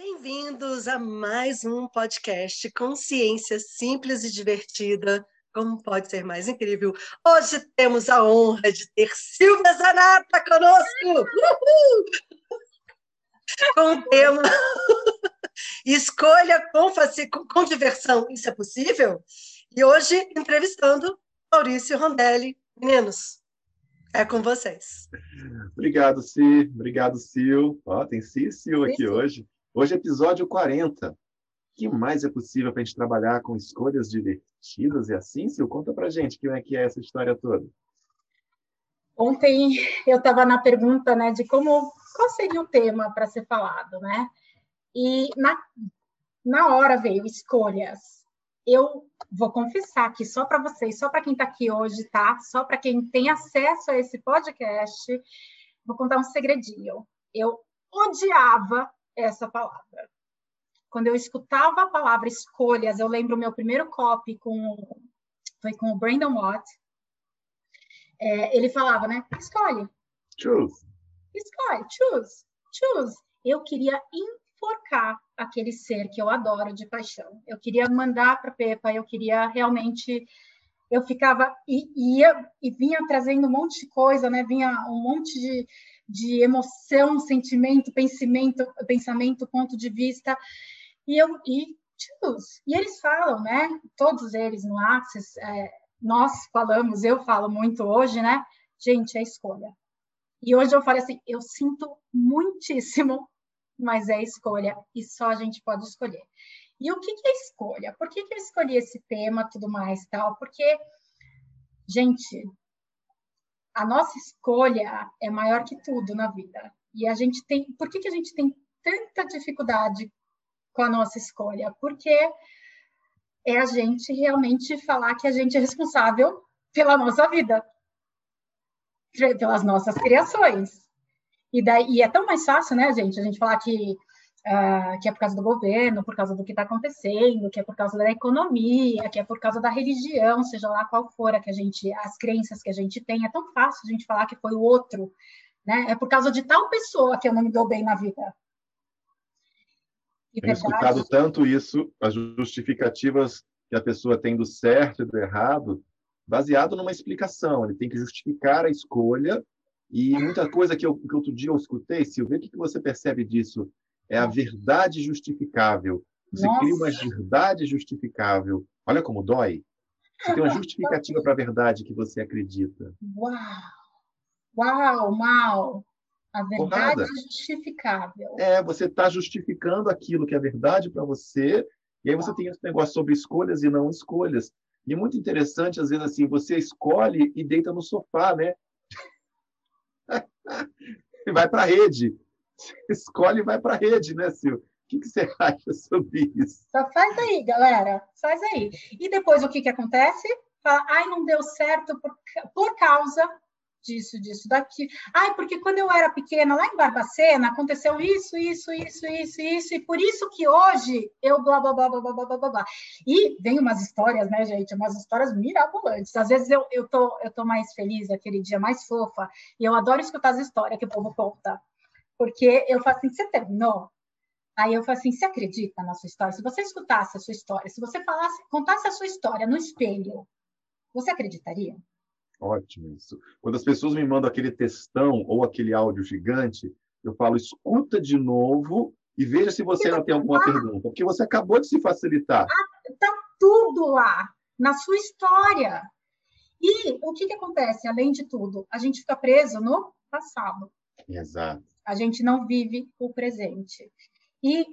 Bem-vindos a mais um podcast Consciência Simples e Divertida. Como pode ser mais incrível? Hoje temos a honra de ter Silvia Zanata conosco! Uhul! Com o tema Escolha com, com diversão, isso é possível? E hoje entrevistando Maurício Rondelli. Meninos, é com vocês. Obrigado, Si. Obrigado, Sil. Ó, tem Si e Sil aqui sim. hoje. Hoje é episódio 40. O que mais é possível para a gente trabalhar com escolhas divertidas e assim? Sil, conta para gente como é que é essa história toda. Ontem eu estava na pergunta né, de como qual seria o tema para ser falado, né? E na, na hora veio escolhas. Eu vou confessar aqui só para vocês, só para quem está aqui hoje, tá? Só para quem tem acesso a esse podcast, vou contar um segredinho. Eu odiava essa palavra. Quando eu escutava a palavra escolhas, eu lembro o meu primeiro copy com foi com o Brandon Watt. É, ele falava, né? Escolhe. Choose. Escolhe, choose, choose. Eu queria enforcar aquele ser que eu adoro de paixão. Eu queria mandar para Pepa, eu queria realmente eu ficava e ia e vinha trazendo um monte de coisa, né? Vinha um monte de de emoção, sentimento, pensamento, pensamento, ponto de vista. E eu e choose. E eles falam, né? Todos eles no Axis, é, nós falamos, eu falo muito hoje, né? Gente, é escolha. E hoje eu falo assim, eu sinto muitíssimo, mas é escolha e só a gente pode escolher. E o que, que é escolha? Por que, que eu escolhi esse tema, tudo mais, tal? Porque, gente, a nossa escolha é maior que tudo na vida. E a gente tem. Por que, que a gente tem tanta dificuldade com a nossa escolha? Porque é a gente realmente falar que a gente é responsável pela nossa vida, pelas nossas criações. E, daí, e é tão mais fácil, né, gente, a gente falar que uh, que é por causa do governo, por causa do que está acontecendo, que é por causa da economia, que é por causa da religião, seja lá qual for a que a gente, as crenças que a gente tem, é tão fácil a gente falar que foi o outro, né? É por causa de tal pessoa que eu não me dou bem na vida. E Tenho verdade... escutado tanto isso, as justificativas que a pessoa tem do certo e do errado, baseado numa explicação. Ele tem que justificar a escolha e muita coisa que, eu, que outro dia eu escutei, Silvia, o que, que você percebe disso? É a verdade justificável. Você Nossa. cria uma verdade justificável. Olha como dói. Você tem uma justificativa para a verdade que você acredita. Uau! Uau, mal! A verdade Porrada. é justificável. É, você está justificando aquilo que é verdade para você, e aí você tem esse negócio sobre escolhas e não escolhas. E é muito interessante, às vezes, assim, você escolhe e deita no sofá, né? e vai para a rede escolhe e vai para a rede, né, Sil? O que, que, você acha sobre isso? Só faz aí, galera. Faz aí. E depois o que, que acontece? Fala, ai, não deu certo por, por causa disso, disso, daqui. Ai, porque quando eu era pequena, lá em Barbacena, aconteceu isso, isso, isso, isso, isso, e por isso que hoje eu blá, blá, blá, blá, blá, blá, blá, blá. E vem umas histórias, né, gente? Umas histórias mirabolantes. Às vezes eu, eu, tô, eu tô mais feliz, aquele dia mais fofa, e eu adoro escutar as histórias que o povo conta. Porque eu falo assim, você terminou? Aí eu falo assim, você acredita na sua história? Se você escutasse a sua história, se você falasse, contasse a sua história no espelho, você acreditaria? Ótimo isso. Quando as pessoas me mandam aquele textão ou aquele áudio gigante, eu falo, escuta de novo e veja se você não tem alguma pergunta, porque você acabou de se facilitar. Está ah, tudo lá, na sua história. E o que, que acontece, além de tudo? A gente fica preso no passado. Exato. A gente não vive o presente. E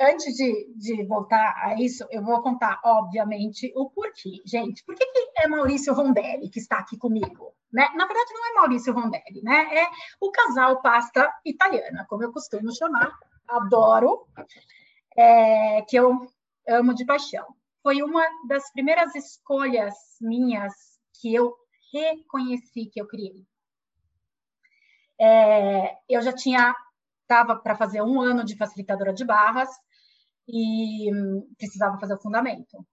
antes de, de voltar a isso, eu vou contar, obviamente, o porquê. Gente, por que, que é Maurício Rondelli que está aqui comigo? Né? Na verdade, não é Maurício Rondelli, né? É o casal pasta italiana, como eu costumo chamar. Adoro, é, que eu amo de paixão. Foi uma das primeiras escolhas minhas que eu reconheci que eu criei. É, eu já tinha estava para fazer um ano de facilitadora de barras e hum, precisava fazer o fundamento.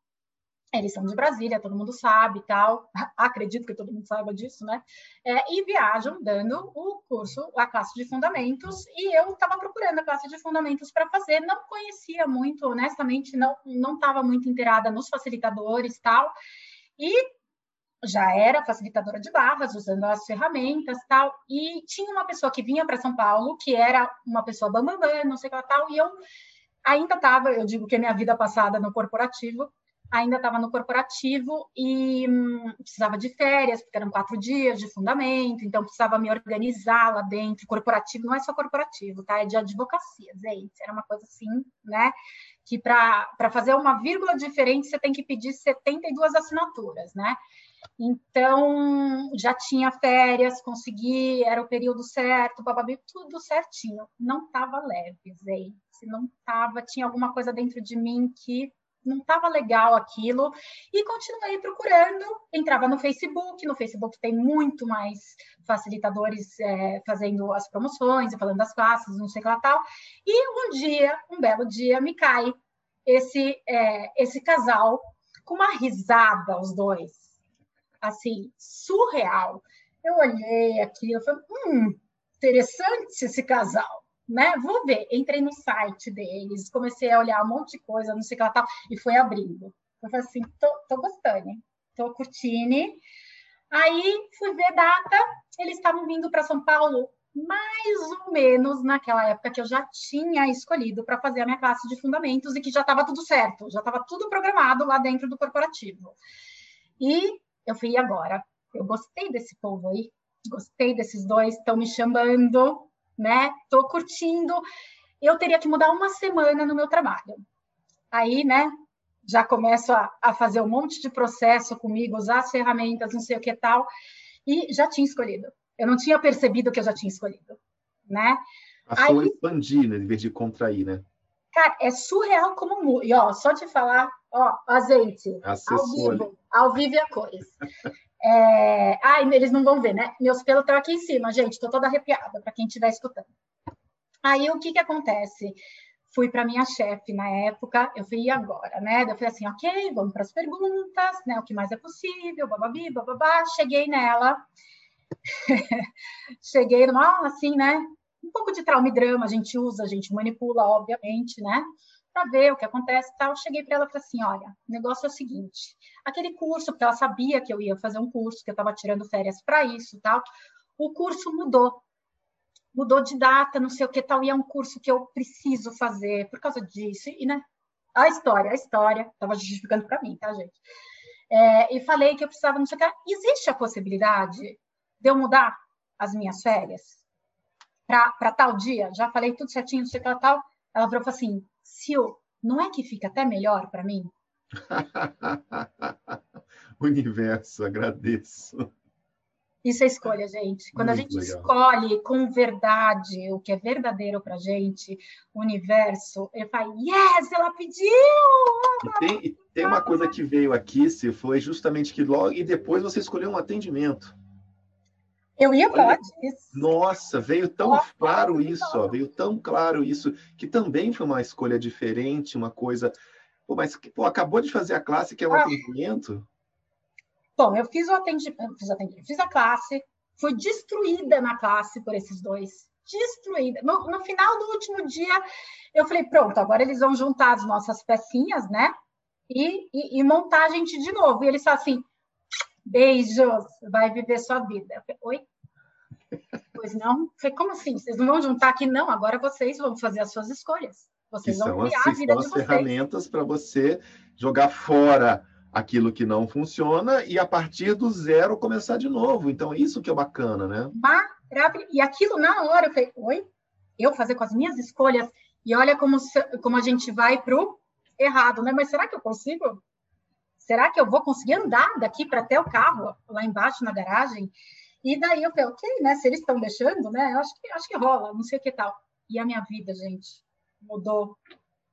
Eles são de Brasília, todo mundo sabe e tal. Acredito que todo mundo saiba disso, né? É, e viajam dando o curso, a classe de fundamentos, e eu estava procurando a classe de fundamentos para fazer. Não conhecia muito, honestamente, não não estava muito inteirada nos facilitadores e tal. E já era facilitadora de barras, usando as ferramentas tal, e tinha uma pessoa que vinha para São Paulo, que era uma pessoa bambambam, não sei o que tal, e eu ainda estava, eu digo que é minha vida passada no corporativo, ainda estava no corporativo e hum, precisava de férias, porque eram quatro dias de fundamento, então precisava me organizar lá dentro. Corporativo não é só corporativo, tá? É de advocacia, gente. Era uma coisa assim, né? Que para fazer uma vírgula diferente você tem que pedir 72 assinaturas, né? Então, já tinha férias, consegui, era o período certo, bababi, tudo certinho. Não estava leve, gente. Não estava, tinha alguma coisa dentro de mim que não estava legal aquilo e continuei procurando. Entrava no Facebook, no Facebook tem muito mais facilitadores é, fazendo as promoções e falando das classes, não sei o que lá tal. E um dia, um belo dia, me cai esse, é, esse casal com uma risada, os dois, assim, surreal. Eu olhei aquilo e falei, hum, interessante esse casal né? Vou ver. Entrei no site deles, comecei a olhar um monte de coisa, não sei o que lá tal, e foi abrindo. Eu falei assim, tô, tô gostando, tô curtindo. Aí fui ver data, eles estavam vindo para São Paulo mais ou menos naquela época que eu já tinha escolhido para fazer a minha classe de fundamentos e que já estava tudo certo, já estava tudo programado lá dentro do corporativo. E eu fui agora. Eu gostei desse povo aí, gostei desses dois, estão me chamando, né? Tô curtindo. Eu teria que mudar uma semana no meu trabalho. Aí, né? Já começo a, a fazer um monte de processo comigo, usar as ferramentas, não sei o que tal, e já tinha escolhido. Eu não tinha percebido que eu já tinha escolhido, né? Passou a expandir, né, em vez de contrair, né? Cara, é surreal como e ó, só te falar, ó, azeite, Acessou ao vivo, ao vivo é a cores. É... Ai, eles não vão ver, né? Meus pelos estão aqui em cima, gente. Estou toda arrepiada para quem estiver escutando. Aí o que, que acontece? Fui para minha chefe na época, eu fui agora, né? Eu falei assim, ok, vamos para as perguntas, né? O que mais é possível, bababi, bababá. Cheguei nela, cheguei numa, assim, né? Um pouco de trauma e drama a gente usa, a gente manipula, obviamente, né? Para ver o que acontece e tal. Cheguei para ela e falei assim: olha, o negócio é o seguinte: aquele curso, porque ela sabia que eu ia fazer um curso, que eu estava tirando férias para isso tal, o curso mudou. Mudou de data, não sei o que tal, e é um curso que eu preciso fazer por causa disso. E, né? A história, a história, estava justificando para mim, tá, gente? É, e falei que eu precisava, não sei o que. Existe a possibilidade de eu mudar as minhas férias para tal dia? Já falei tudo certinho, não sei o que tal. Ela falou assim: Sil, não é que fica até melhor para mim? Universo, agradeço. Isso é escolha, gente. Quando Muito a gente legal. escolhe com verdade o que é verdadeiro para gente, o universo, ele fala, yes, ela pediu! E tem, tem uma coisa que veio aqui, se foi justamente que logo e depois você escolheu um atendimento. Eu ia falar disso. Nossa, veio tão Nossa, claro isso, ó, veio tão claro isso, que também foi uma escolha diferente, uma coisa. Pô, mas pô, acabou de fazer a classe, que é um ah. atendimento? Bom, eu fiz o atendimento, fiz, atendimento, fiz a classe, fui destruída na classe por esses dois. Destruída. No, no final do último dia, eu falei: pronto, agora eles vão juntar as nossas pecinhas, né? E, e, e montar a gente de novo. E eles falam assim: Beijos, vai viver sua vida. Falei, Oi? Pois não? Falei, como assim? Vocês não vão juntar aqui? Não, agora vocês vão fazer as suas escolhas. Vocês que vão criar as, a vida são de as vocês. ferramentas para você jogar fora aquilo que não funciona e a partir do zero começar de novo. Então, isso que é bacana, né? Maravilha. E aquilo na hora, eu falei, oi? Eu fazer com as minhas escolhas? E olha como, como a gente vai para o errado, né? Mas será que eu consigo? Será que eu vou conseguir andar daqui para até o carro, lá embaixo na garagem? E daí eu falei, ok, né? Se eles estão deixando, né? Eu acho que, acho que rola, não sei o que tal. E a minha vida, gente, mudou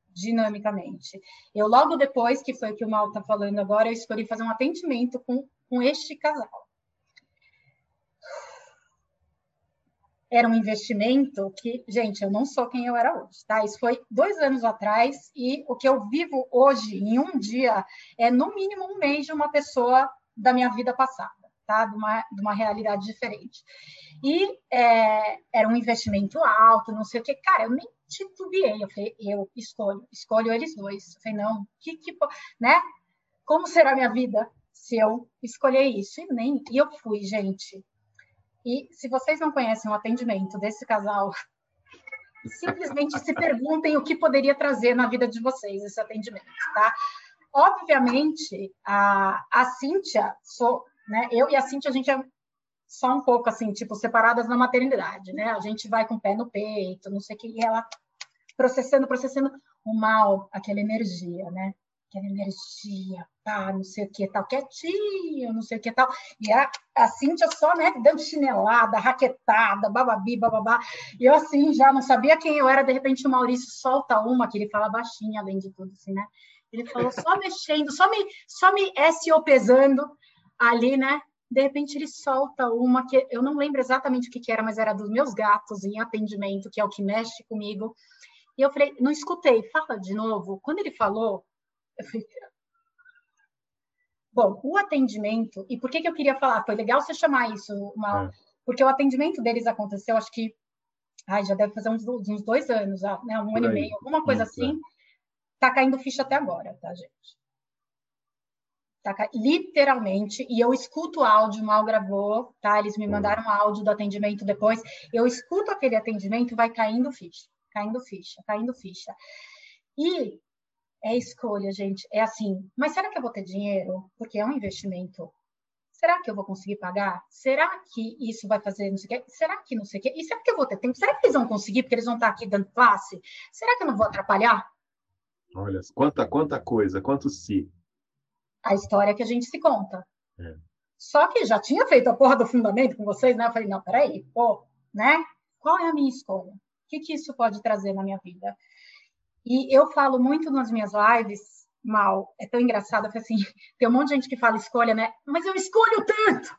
dinamicamente. Eu, logo depois, que foi o que o Mal está falando agora, eu escolhi fazer um atendimento com, com este casal. Era um investimento que, gente, eu não sou quem eu era hoje, tá? Isso foi dois anos atrás e o que eu vivo hoje, em um dia, é no mínimo um mês de uma pessoa da minha vida passada, tá? De uma, de uma realidade diferente. E é, era um investimento alto, não sei o que. Cara, eu nem titubeei. Eu falei, eu escolho, escolho eles dois. Eu falei, não, que, que, né? Como será minha vida se eu escolher isso? E nem, e eu fui, gente. E se vocês não conhecem o atendimento desse casal, simplesmente se perguntem o que poderia trazer na vida de vocês esse atendimento, tá? Obviamente, a, a Cíntia, sou, né, eu e a Cíntia, a gente é só um pouco assim, tipo, separadas na maternidade, né? A gente vai com o pé no peito, não sei o que, e ela processando, processando o mal, aquela energia, né? Aquela energia, pá, não sei o que tal, quietinho, não sei o que tal. E a, a Cíntia só, né, dando chinelada, raquetada, bababi, bababá. E eu, assim, já não sabia quem eu era, de repente o Maurício solta uma, que ele fala baixinho, além de tudo, assim, né? Ele falou só mexendo, só me, só me SO pesando ali, né? de repente ele solta uma que eu não lembro exatamente o que, que era, mas era dos meus gatos em atendimento, que é o que mexe comigo. E eu falei, não escutei, fala de novo. Quando ele falou, Bom, o atendimento, e por que, que eu queria falar? Foi legal você chamar isso, uma, é. porque o atendimento deles aconteceu, acho que ai, já deve fazer uns, uns dois anos, né? um ano e meio, alguma coisa Isso, assim. É. Tá caindo ficha até agora, tá, gente? Tá, literalmente, e eu escuto o áudio, mal gravou, tá? Eles me mandaram um áudio do atendimento depois. Eu escuto aquele atendimento, vai caindo ficha, caindo ficha, caindo ficha. E é escolha, gente. É assim, mas será que eu vou ter dinheiro? Porque é um investimento. Será que eu vou conseguir pagar? Será que isso vai fazer não sei o quê? Será que não sei o quê? E será que eu vou ter tempo? Será que eles vão conseguir? Porque eles vão estar aqui dando classe? Será que eu não vou atrapalhar? Olha, quanta, quanta coisa, quanto se. A história que a gente se conta. É. Só que já tinha feito a porra do fundamento com vocês, né? Eu falei, não, peraí, pô, né? Qual é a minha escolha? O que, que isso pode trazer na minha vida? E eu falo muito nas minhas lives, mal, é tão engraçado, assim, tem um monte de gente que fala escolha, né? Mas eu escolho tanto!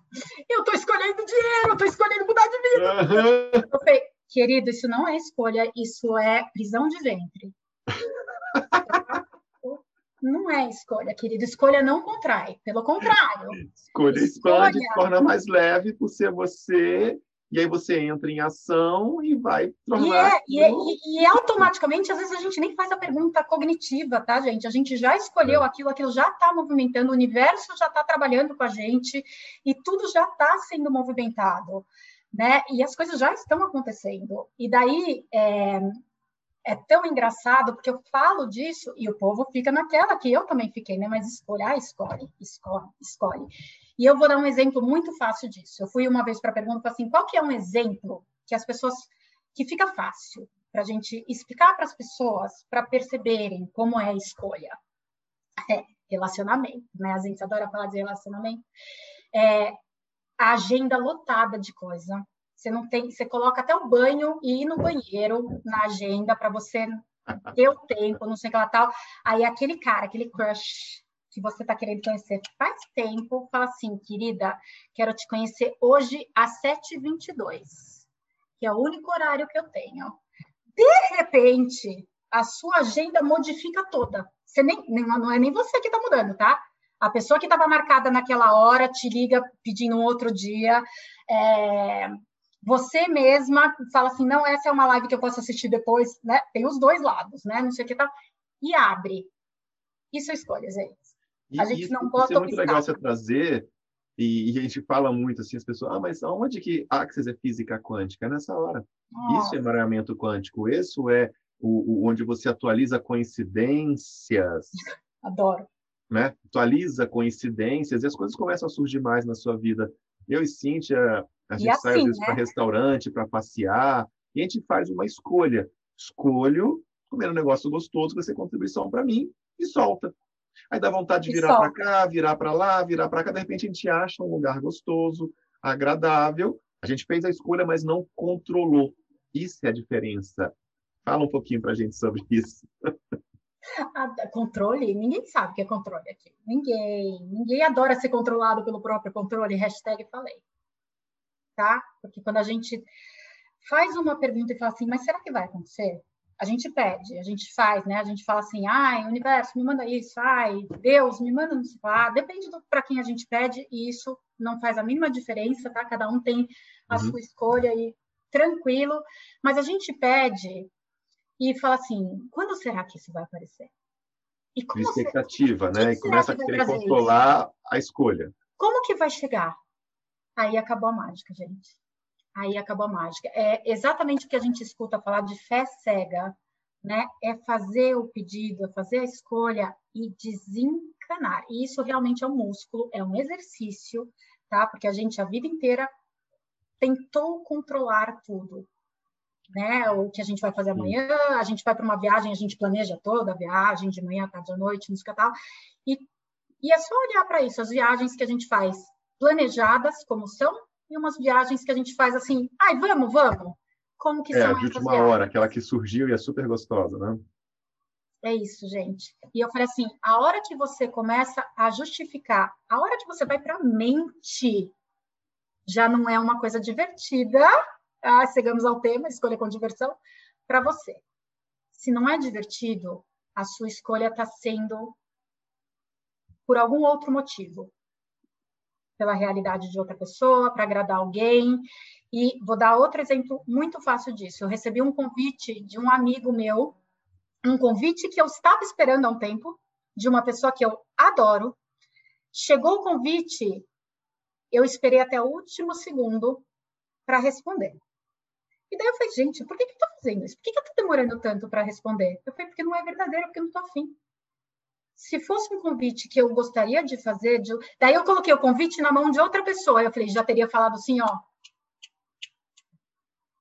Eu tô escolhendo dinheiro, eu tô escolhendo mudar de vida! Uhum. Eu falei, querido, isso não é escolha, isso é prisão de ventre. Não é escolha, querido. Escolha não contrai, pelo contrário. Escolha, escolha expande, torna mais leve por ser você, e aí você entra em ação e vai tornar. E, é, e, e, e, automaticamente, às vezes, a gente nem faz a pergunta cognitiva, tá, gente? A gente já escolheu é. aquilo, aquilo já está movimentando, o universo já está trabalhando com a gente, e tudo já está sendo movimentado. Né? E as coisas já estão acontecendo. E daí, é, é tão engraçado porque eu falo disso e o povo fica naquela que eu também fiquei, né? Mas escolhe, ah, escolhe, escolhe, escolhe. E eu vou dar um exemplo muito fácil disso. Eu fui uma vez para a pergunta assim, qual que é um exemplo que as pessoas que fica fácil para a gente explicar para as pessoas para perceberem como é a escolha? É, relacionamento, né? A gente adora falar de relacionamento. É, a agenda lotada de coisa, você não tem, você coloca até o banho e ir no banheiro na agenda para você ter o tempo, não sei o que lá tal. Aí aquele cara, aquele crush que você está querendo conhecer faz tempo, fala assim, querida, quero te conhecer hoje às 7h22, que é o único horário que eu tenho. De repente, a sua agenda modifica toda. Você nem, não é nem você que está mudando, tá? A pessoa que estava marcada naquela hora te liga pedindo um outro dia. É, você mesma fala assim, não, essa é uma live que eu posso assistir depois, né? Tem os dois lados, né? Não sei o que tal. E abre. Isso é escolha, gente. A gente isso, não gosta Isso é muito legal você trazer, e, e, a gente fala muito assim, as pessoas, ah, mas onde que Axis é física quântica? É nessa hora. Nossa. Isso é emaranhamento quântico. Isso é o, o, onde você atualiza coincidências. Adoro. Né? Atualiza coincidências e as coisas começam a surgir mais na sua vida. Eu e Cíntia, a gente assim, sai às vezes né? para restaurante, para passear, e a gente faz uma escolha. Escolho comer um negócio gostoso, vai ser contribuição para mim, e solta. Aí dá vontade de virar para cá, virar para lá, virar para cá, de repente a gente acha um lugar gostoso, agradável. A gente fez a escolha, mas não controlou. Isso é a diferença. Fala um pouquinho para a gente sobre isso. controle? Ninguém sabe o que é controle aqui. Ninguém. Ninguém adora ser controlado pelo próprio controle. Hashtag falei tá? Porque quando a gente faz uma pergunta e fala assim, mas será que vai acontecer? A gente pede, a gente faz, né? A gente fala assim, ai, universo, me manda isso, ai, Deus, me manda não sei lá. Depende para quem a gente pede e isso não faz a mínima diferença, tá? Cada um tem a uhum. sua escolha e tranquilo. Mas a gente pede e fala assim, quando será que isso vai aparecer? E como expectativa, né? E começa a querer controlar isso? a escolha. Como que vai chegar? Aí acabou a mágica, gente. Aí acabou a mágica. É exatamente o que a gente escuta falar de fé cega, né? É fazer o pedido, é fazer a escolha e desencanar. E isso realmente é um músculo, é um exercício, tá? Porque a gente a vida inteira tentou controlar tudo né? O que a gente vai fazer amanhã, a gente vai para uma viagem, a gente planeja toda a viagem, de manhã, tarde, à noite, música tal. E, e é só olhar para isso, as viagens que a gente faz planejadas, como são, e umas viagens que a gente faz assim, ai, vamos, vamos. Como que é, são de última viagens? hora, aquela que surgiu e é super gostosa, né? É isso, gente. E eu falei assim, a hora que você começa a justificar, a hora que você vai para a mente, já não é uma coisa divertida, ah, chegamos ao tema, escolha com diversão, para você. Se não é divertido, a sua escolha está sendo por algum outro motivo. Pela realidade de outra pessoa, para agradar alguém. E vou dar outro exemplo muito fácil disso. Eu recebi um convite de um amigo meu, um convite que eu estava esperando há um tempo, de uma pessoa que eu adoro. Chegou o convite, eu esperei até o último segundo para responder. E daí eu falei, gente, por que, que eu tô fazendo isso? Por que, que eu tô demorando tanto para responder? Eu falei, porque não é verdadeiro, porque eu não tô afim. Se fosse um convite que eu gostaria de fazer, de... daí eu coloquei o convite na mão de outra pessoa. Eu falei, já teria falado assim, ó.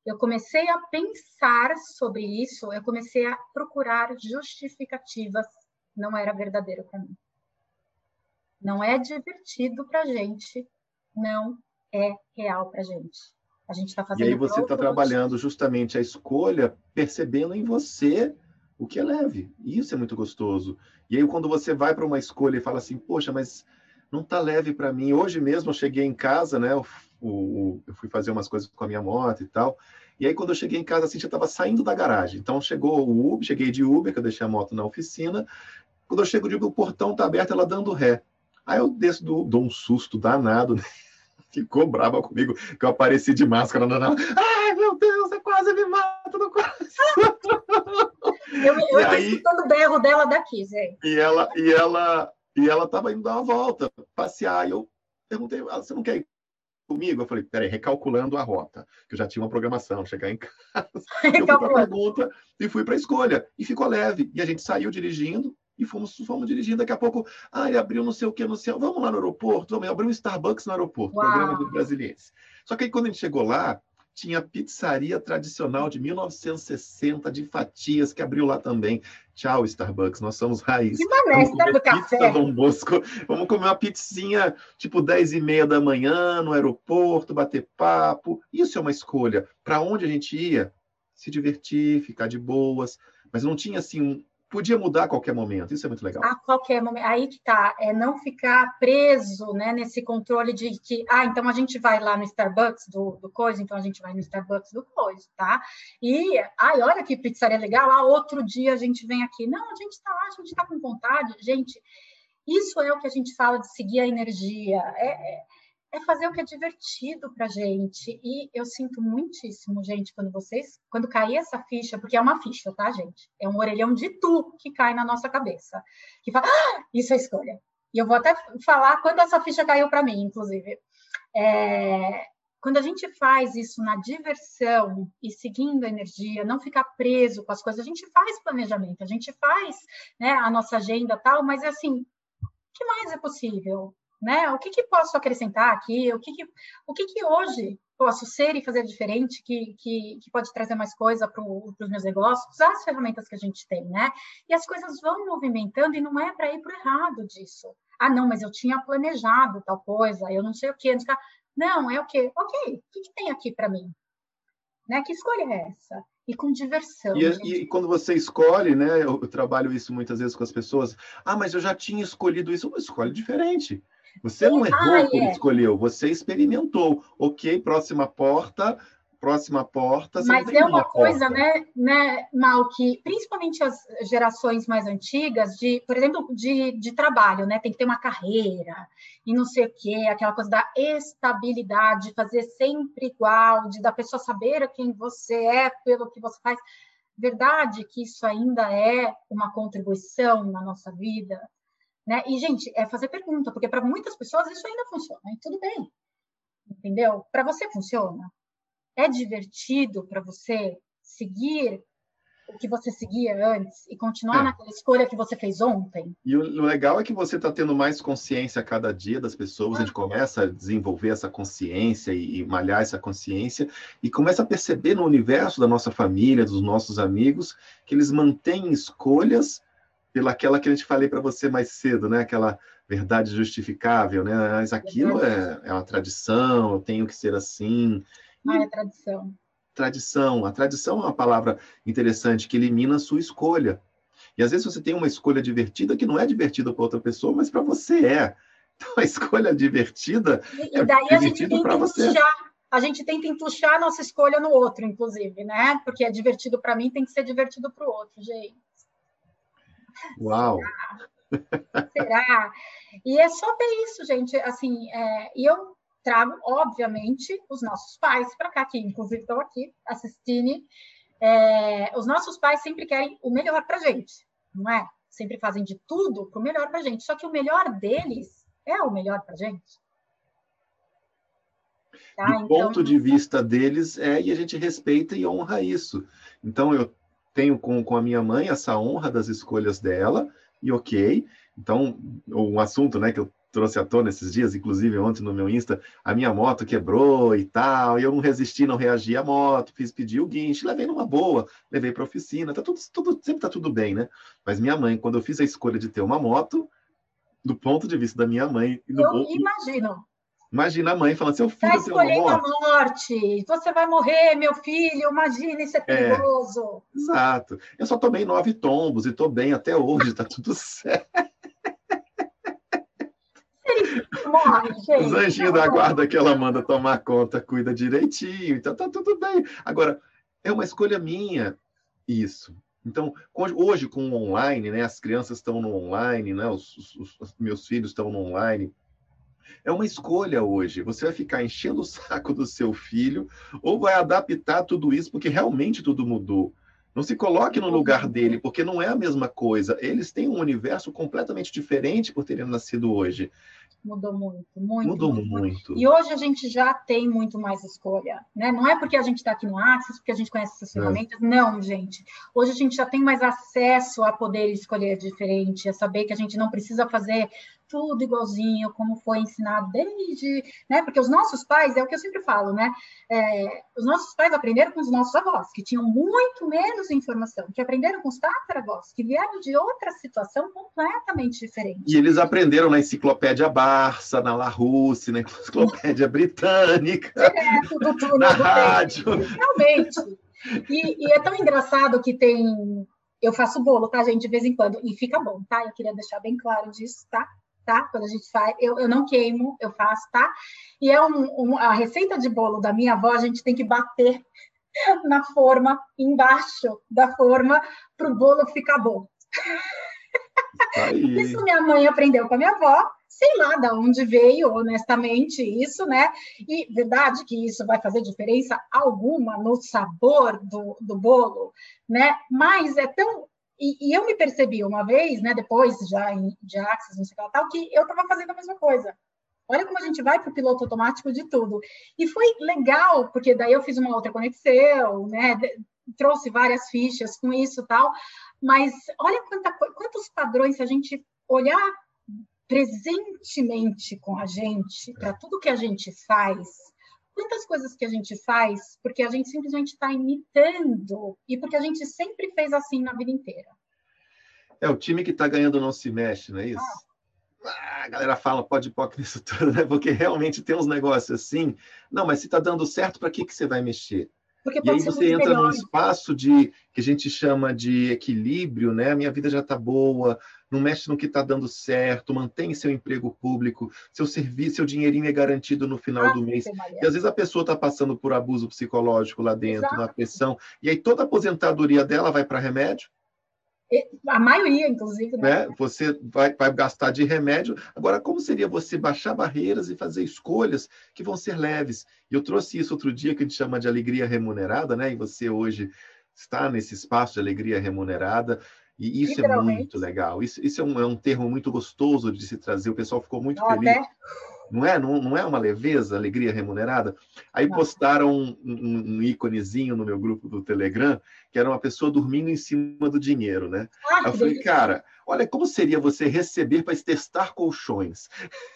Eu comecei a pensar sobre isso, eu comecei a procurar justificativas. Não era verdadeiro para mim. Não é divertido para gente, não é real para gente. A gente está fazendo. E aí você está trabalhando justamente a escolha, percebendo em você o que é leve. Isso é muito gostoso. E aí, quando você vai para uma escolha e fala assim, poxa, mas não está leve para mim. Hoje mesmo eu cheguei em casa, né? Eu, eu, eu, fui fazer umas coisas com a minha moto e tal. E aí, quando eu cheguei em casa, assim, já estava saindo da garagem. Então, chegou o Uber, cheguei de Uber, que eu deixei a moto na oficina. Quando eu chego de Uber, o portão está aberto, ela dando ré. Aí eu desço, do, dou um susto danado, né? ficou brava comigo que eu apareci de máscara na Ai, meu Deus, Eu, eu aí, escutando o berro dela daqui, gente. E ela, e ela, e ela estava indo dar uma volta, passear. E eu perguntei, ah, você não quer ir comigo? Eu falei, peraí, recalculando a rota, que eu já tinha uma programação, chegar em casa. eu fui para a pergunta e fui para a escolha. E ficou leve. E a gente saiu dirigindo, e fomos, fomos dirigindo. Daqui a pouco, ah, ele abriu não sei o que no céu, vamos lá no aeroporto, vamos, abriu um Starbucks no aeroporto, Uau. programa do Brasiliense. Só que aí quando a gente chegou lá, tinha pizzaria tradicional de 1960 de fatias que abriu lá também. Tchau, Starbucks, nós somos raiz. Que mané, vamos comer do café. Dom Bosco. Vamos comer uma pizzinha tipo 10 e meia da manhã no aeroporto, bater papo. Isso é uma escolha. Para onde a gente ia? Se divertir, ficar de boas. Mas não tinha assim um, podia mudar a qualquer momento. Isso é muito legal. A qualquer momento. Aí que tá, é não ficar preso, né, nesse controle de que, ah, então a gente vai lá no Starbucks do, do coisa, então a gente vai no Starbucks do coisa, tá? E, ai, olha que pizzaria legal, ah, outro dia a gente vem aqui. Não, a gente está lá, a gente está com vontade. Gente, isso é o que a gente fala de seguir a energia. É, é é fazer o que é divertido para gente. E eu sinto muitíssimo, gente, quando vocês, quando cair essa ficha, porque é uma ficha, tá, gente? É um orelhão de tu que cai na nossa cabeça, que fala, ah, isso é escolha. E eu vou até falar quando essa ficha caiu para mim, inclusive. É, quando a gente faz isso na diversão e seguindo a energia, não ficar preso com as coisas, a gente faz planejamento, a gente faz né, a nossa agenda tal, mas assim, o que mais é possível? Né? O que, que posso acrescentar aqui? O que, que, o que, que hoje posso ser e fazer diferente que, que, que pode trazer mais coisa para os meus negócios? Usar as ferramentas que a gente tem, né? E as coisas vão movimentando e não é para ir para o errado disso. Ah, não, mas eu tinha planejado tal coisa, eu não sei o quê. Não, é o quê? Ok, o que, que tem aqui para mim? Né? Que escolha é essa? e com diversão. E, e, quando você escolhe, né? Eu, eu, trabalho isso muitas vezes com as pessoas. Ah, mas eu já tinha escolhido isso. Escolhe diferente. Você não errou ah, quando é. escolheu, você experimentou. Ok, próxima porta, próxima porta. Mas é uma, uma coisa, né, né, Mal, que principalmente as gerações mais antigas, de, por exemplo, de, de trabalho, né? Tem que ter uma carreira e não sei o quê, aquela coisa da estabilidade, fazer sempre igual, de da pessoa saber quem você é pelo que você faz. Verdade que isso ainda é uma contribuição na nossa vida, né? E, gente, é fazer pergunta, porque para muitas pessoas isso ainda funciona, e tudo bem. Entendeu? Para você funciona? É divertido para você seguir o que você seguia antes e continuar é. naquela escolha que você fez ontem. E o, legal é que você está tendo mais consciência a cada dia das pessoas, a gente começa a desenvolver essa consciência e, e, malhar essa consciência e começa a perceber no universo da nossa família, dos nossos amigos, que eles mantêm escolhas pelaquela que a gente falei para você mais cedo, né? Aquela verdade justificável, né? Mas aquilo é, é uma tradição, eu tenho que ser assim. Ah, é tradição. Tradição. A tradição é uma palavra interessante que elimina a sua escolha. E às vezes você tem uma escolha divertida que não é divertida para outra pessoa, mas para você é. Então a escolha divertida e, é daí a gente tenta você. a gente tenta entuchar a nossa escolha no outro, inclusive, né? Porque é divertido para mim, tem que ser divertido para o outro, gente. Uau! Será? Será? E é só ter isso, gente. Assim, é, eu trago, obviamente, os nossos pais para cá, que inclusive estão aqui assistindo. É, os nossos pais sempre querem o melhor para gente, não é? Sempre fazem de tudo para o melhor para gente. Só que o melhor deles é o melhor para gente. Tá? Do então, ponto de vista deles é e a gente respeita e honra isso. Então eu tenho com, com a minha mãe essa honra das escolhas dela e ok. Então um assunto, né, que eu trouxe à tona esses dias, inclusive ontem no meu Insta, a minha moto quebrou e tal, e eu não resisti, não reagi à moto, fiz pedir o guincho, levei numa boa, levei para oficina, tá tudo, tudo, sempre tá tudo bem, né? Mas minha mãe, quando eu fiz a escolha de ter uma moto, do ponto de vista da minha mãe... eu do... imagino. Imagina a mãe falando, seu filho Está escolhendo a morte, você vai morrer, meu filho, imagina, isso é, é perigoso. É, exato. Eu só tomei nove tombos e estou bem até hoje, está tudo certo. Morre, gente. Os anjinhos da guarda que ela manda tomar conta, cuida direitinho, então tá tudo bem. Agora, é uma escolha minha isso. Então, hoje com o online, né, as crianças estão no online, né, os, os, os meus filhos estão no online. É uma escolha hoje. Você vai ficar enchendo o saco do seu filho ou vai adaptar tudo isso porque realmente tudo mudou. Não se coloque no lugar dele, porque não é a mesma coisa. Eles têm um universo completamente diferente por terem nascido hoje. Mudou muito, muito. Mudou muito. muito. E hoje a gente já tem muito mais escolha, né? Não é porque a gente está aqui no Axis, porque a gente conhece essas é. ferramentas, é. não, gente. Hoje a gente já tem mais acesso a poder escolher diferente, a saber que a gente não precisa fazer tudo igualzinho, como foi ensinado desde, né? Porque os nossos pais, é o que eu sempre falo, né? É, os nossos pais aprenderam com os nossos avós, que tinham muito menos informação, que aprenderam com os tataravós, que vieram de outra situação completamente diferente. E eles aprenderam na enciclopédia Barça, na Larousse, na enciclopédia britânica, é, tudo, tudo, na rádio. Realmente. E, e é tão engraçado que tem eu faço bolo, tá, gente, de vez em quando, e fica bom, tá? Eu queria deixar bem claro disso, tá? Tá? Quando a gente faz, eu, eu não queimo, eu faço, tá? E é um, um, a receita de bolo da minha avó, a gente tem que bater na forma, embaixo da forma, para o bolo ficar bom. Aí. Isso minha mãe aprendeu com a minha avó, sei lá de onde veio, honestamente, isso, né? E verdade que isso vai fazer diferença alguma no sabor do, do bolo, né? Mas é tão e, e, eu me percebi uma vez, né, depois já em, de Axis, não sei o que tal, que eu estava fazendo a mesma coisa. Olha como a gente vai para o piloto automático de tudo. E foi legal, porque daí eu fiz uma outra conexão, né, trouxe várias fichas com isso tal, mas olha quanta, quantos padrões, se a gente olhar presentemente com a gente, para tudo que a gente faz, quantas coisas que a gente faz porque a gente simplesmente está imitando e porque a gente sempre fez assim na vida inteira. É, o time que está ganhando não se mexe, não é isso? Ah. a galera fala pode pôr nisso tudo, né? Porque realmente tem uns negócios assim. Não, mas se está dando certo, para que, que você vai mexer? Porque e aí você entra melhor. num espaço de que a gente chama de equilíbrio, né? A minha vida já está boa, não mexe no que está dando certo, mantém seu emprego público, seu serviço, seu dinheirinho é garantido no final ah, do mês. E às vezes a pessoa está passando por abuso psicológico lá dentro, Exato. na pressão, e aí toda a aposentadoria dela vai para remédio. A maioria, inclusive. Né? né? Você vai, vai gastar de remédio. Agora, como seria você baixar barreiras e fazer escolhas que vão ser leves? E eu trouxe isso outro dia, que a gente chama de alegria remunerada, né? E você hoje está nesse espaço de alegria remunerada. E isso é muito legal. Isso, isso é, um, é, um, termo muito gostoso de se trazer. O pessoal ficou muito feliz. Até não é? Não, não é uma leveza, alegria remunerada? Aí postaram um, um, um, íconezinho no meu grupo do Telegram, que era uma pessoa dormindo em cima do dinheiro, né? Ah, eu falei, cara, olha como seria você receber para testar colchões.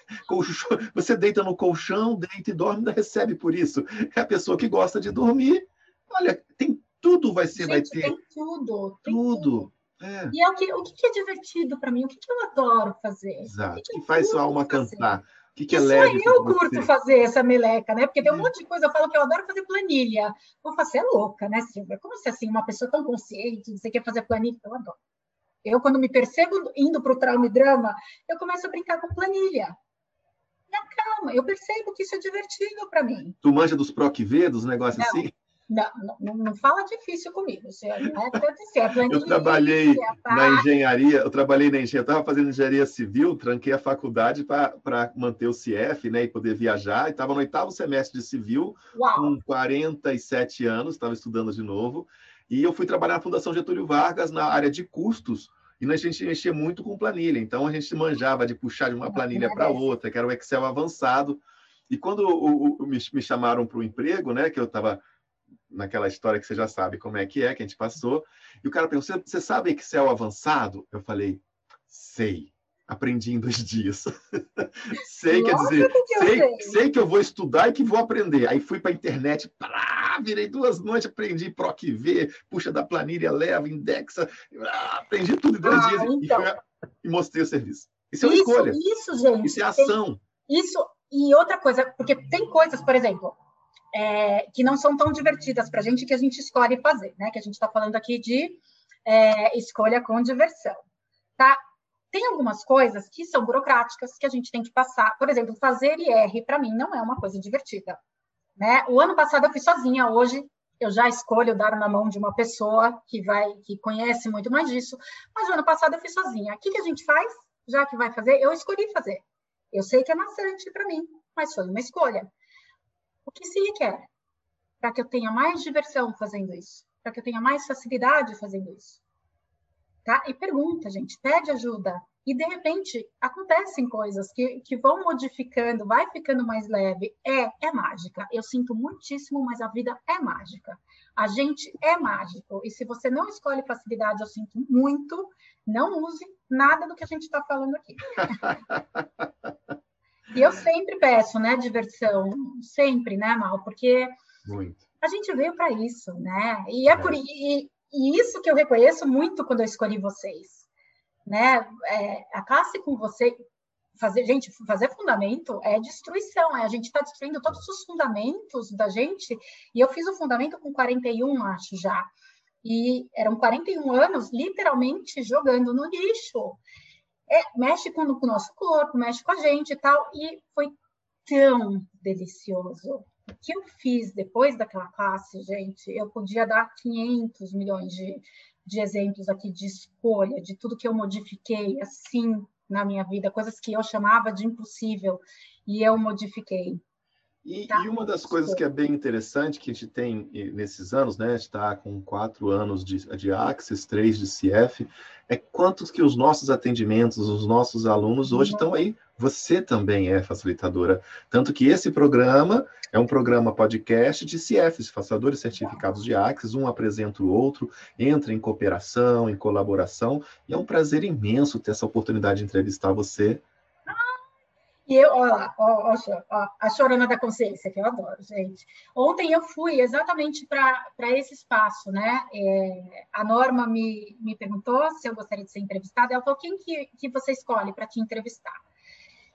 Você deita no colchão, deita e dorme, ainda recebe por isso. É a pessoa que gosta de dormir. Olha, tem tudo vai ser, Gente, vai ter. Tem tudo. Tem tudo. tudo. É. E é o que, o que é divertido para mim, o que, eu adoro fazer. Exato. O que, que faz sua alma fazer. cantar que, que é leve? Só eu curto fazer essa meleca, né? Porque tem um monte de coisa, eu falo que eu adoro fazer planilha. Vou fazer, é louca, né, Silvia? Como se assim, uma pessoa tão consciente, você quer fazer planilha? Eu adoro. Eu, quando me percebo indo para o trauma e drama, eu começo a brincar com planilha. Não, calma, eu percebo que isso é divertido para mim. Tu manja dos PROC-V, dos negócios Não. assim? Não, não, não, fala difícil comigo. Você, é, é eu trabalhei tá? na engenharia, eu trabalhei na engenharia, eu estava fazendo engenharia civil, tranquei a faculdade para manter o CF né, e poder viajar. Estava no oitavo semestre de civil, Uau. com 47 anos, estava estudando de novo. E eu fui trabalhar na Fundação Getúlio Vargas na área de custos, e a gente mexia muito com planilha. Então a gente manjava de puxar de uma planilha para outra, que era o Excel avançado. E quando o, o, me, me chamaram para o emprego, né, que eu estava naquela história que você já sabe como é que é, que a gente passou. E o cara perguntou: você sabe Excel avançado? Eu falei: sei. Aprendi em dois dias. sei, Nossa, quer dizer, que sei, sei. sei, que eu vou estudar e que vou aprender. Aí fui para a internet, virei duas noites, aprendi PROC-V, puxa da planilha, leva, indexa, ah, aprendi tudo em dois ah, dias então. e, fui, e, mostrei o serviço. Isso é uma isso, escolha. Isso, gente. Isso é ação. Isso, e outra coisa, porque tem coisas, por exemplo, é, que não são tão divertidas para a gente que a gente escolhe fazer, né? Que a gente está falando aqui de é, escolha com diversão, tá? Tem algumas coisas que são burocráticas que a gente tem que passar. Por exemplo, fazer IR para mim não é uma coisa divertida, né? O ano passado eu fiz sozinha, hoje eu já escolho dar na mão de uma pessoa que vai, que conhece muito mais disso. Mas o ano passado eu fiz sozinha. O que, que a gente faz? Já que vai fazer, eu escolhi fazer. Eu sei que é maçante para mim, mas foi uma escolha. O que se requer para que eu tenha mais diversão fazendo isso? Para que eu tenha mais facilidade fazendo isso? Tá? E pergunta, gente, pede ajuda. E, de repente, acontecem coisas que, que vão modificando, vai ficando mais leve. É, é mágica. Eu sinto muitíssimo, mas a vida é mágica. A gente é mágico. E se você não escolhe facilidade, eu sinto muito, não use nada do que a gente está falando aqui. E eu sempre peço, né, diversão, sempre, né, Mal, porque muito. a gente veio para isso, né? E é, é. por e, e, isso que eu reconheço muito quando eu escolhi vocês, né? É, a classe com você fazer, gente, fazer fundamento é destruição, é a gente está destruindo todos os fundamentos da gente. E eu fiz o fundamento com 41, acho já. E eram 41 anos literalmente jogando no lixo é, mexe com, com o nosso corpo, mexe com a gente e tal. E foi tão delicioso. O que eu fiz depois daquela classe, gente, eu podia dar 500 milhões de, de exemplos aqui de escolha, de tudo que eu modifiquei assim na minha vida, coisas que eu chamava de impossível e eu modifiquei. E, tá. e, uma das coisas que é bem interessante que a gente tem nesses anos, né? A gente está com quatro anos de, de Axis, três de CF, é quantos que os nossos atendimentos, os nossos alunos hoje uhum. estão aí. Você também é facilitadora. Tanto que esse programa é um programa podcast de CFs, facilitadores certificados de Axis, um apresenta o outro, entra em cooperação, em colaboração, e é um prazer imenso ter essa oportunidade de entrevistar você e eu, ó, ó, ó, a chorona da consciência, que eu adoro, gente. Ontem eu fui exatamente para esse espaço, né? É, a Norma me, me perguntou se eu gostaria de ser entrevistada. Ela falou: quem que, que você escolhe para te entrevistar?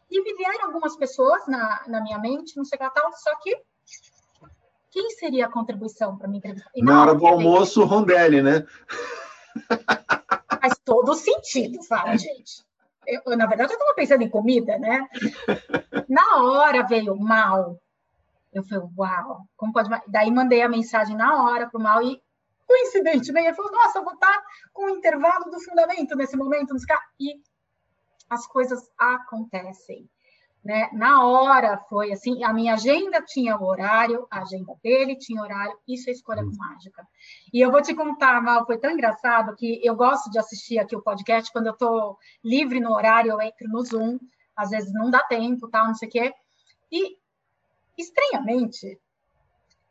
E me vieram algumas pessoas na, na minha mente, não sei o que tal, só que quem seria a contribuição para minha entrevista? E na hora do almoço, Rondelli, né? Faz todo sentido, fala, gente. Eu, na verdade, eu estava pensando em comida, né? Na hora veio mal. Eu falei, uau, como pode. Daí mandei a mensagem na hora para o mal e, coincidentemente, ele falou: nossa, eu vou estar com o intervalo do fundamento nesse momento. E as coisas acontecem. Né? Na hora foi assim, a minha agenda tinha o horário, a agenda dele tinha horário, isso é escolha com mágica. E eu vou te contar, Mal, foi tão engraçado que eu gosto de assistir aqui o podcast quando eu estou livre no horário, eu entro no Zoom, às vezes não dá tempo, tal, não sei o quê. E estranhamente,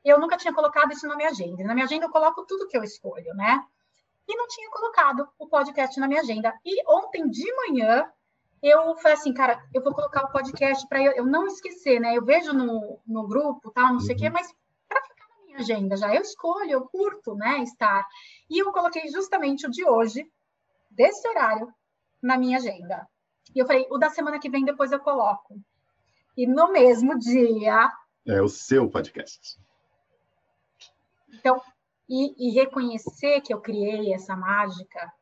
eu nunca tinha colocado isso na minha agenda. Na minha agenda eu coloco tudo que eu escolho, né? E não tinha colocado o podcast na minha agenda. E ontem de manhã eu falei assim, cara, eu vou colocar o podcast para eu, eu, não esquecer, né? Eu vejo no, no grupo, tal, não sei o quê, uhum. mas para ficar na minha agenda já, eu escolho, eu curto, né, estar. E eu coloquei justamente o de hoje, desse horário, na minha agenda. E eu falei, o da semana que vem depois eu coloco. E no mesmo dia. É o seu podcast. Então, e, e reconhecer que eu criei essa mágica,